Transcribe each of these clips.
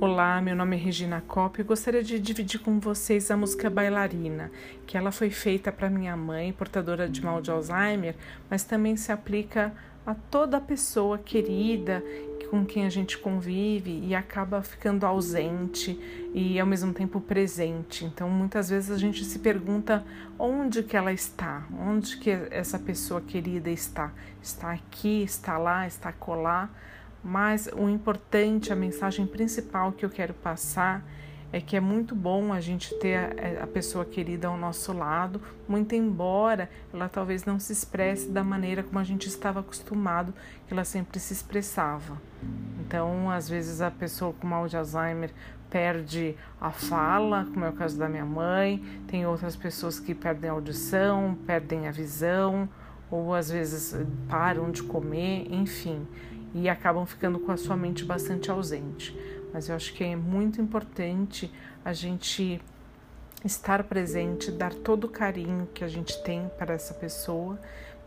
Olá, meu nome é Regina Cop e gostaria de dividir com vocês a música Bailarina, que ela foi feita para minha mãe, portadora de mal de Alzheimer, mas também se aplica a toda pessoa querida com quem a gente convive e acaba ficando ausente e ao mesmo tempo presente. Então, muitas vezes a gente se pergunta onde que ela está, onde que essa pessoa querida está. Está aqui, está lá, está colar mas o importante, a mensagem principal que eu quero passar é que é muito bom a gente ter a, a, pessoa querida ao nosso lado, muito embora ela talvez não se expresse da maneira como a gente estava acostumado que ela sempre se expressava. Então, às vezes a pessoa com mal de Alzheimer perde a fala, como é o caso da minha mãe, tem outras pessoas que perdem a audição, perdem a visão, ou às vezes param de comer, enfim e acabam ficando com a sua mente bastante ausente. Mas eu acho que é muito importante a gente estar presente, dar todo o carinho que a gente tem para essa pessoa,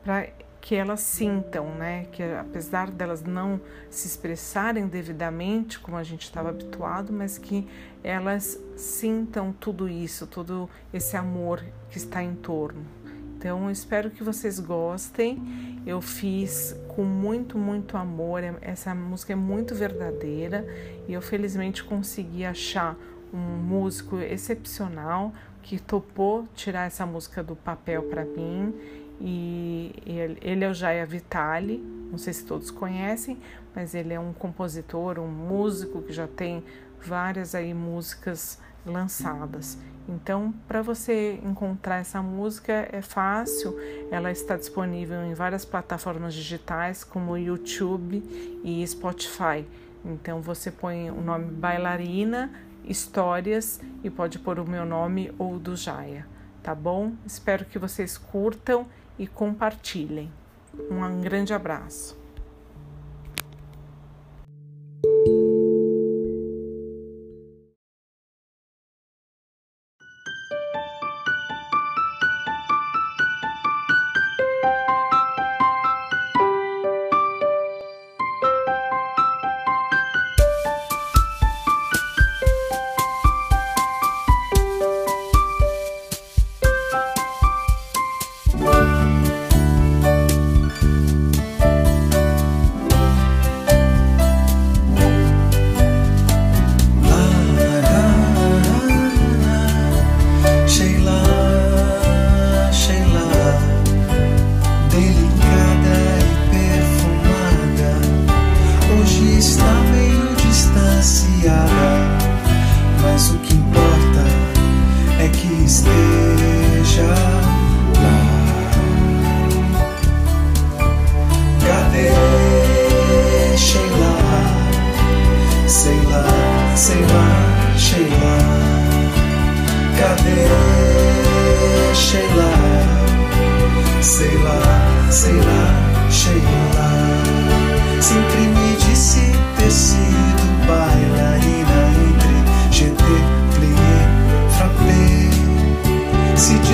para que elas sintam, né, que apesar delas não se expressarem devidamente como a gente estava habituado, mas que elas sintam tudo isso, todo esse amor que está em torno. Então, espero que vocês gostem. Eu fiz com muito, muito amor. Essa música é muito verdadeira e eu felizmente consegui achar um músico excepcional que topou tirar essa música do papel para mim. E ele é o Jaya Vitali, não sei se todos conhecem, mas ele é um compositor, um músico que já tem várias aí músicas lançadas. Então, para você encontrar essa música é fácil, ela está disponível em várias plataformas digitais como YouTube e Spotify. Então, você põe o nome Bailarina Histórias e pode pôr o meu nome ou do Jaya, tá bom? Espero que vocês curtam e compartilhem. Um grande abraço.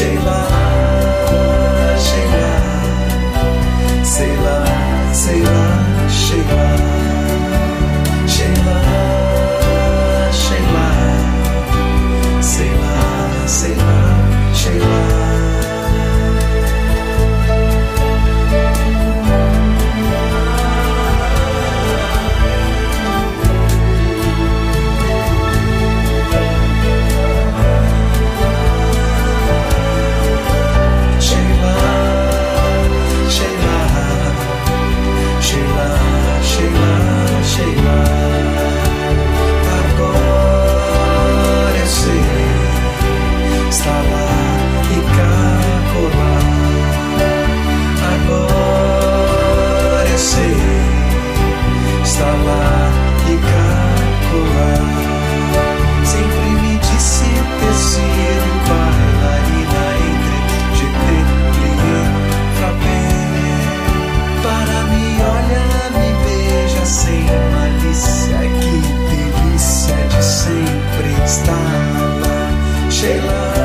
malícia. Que tá.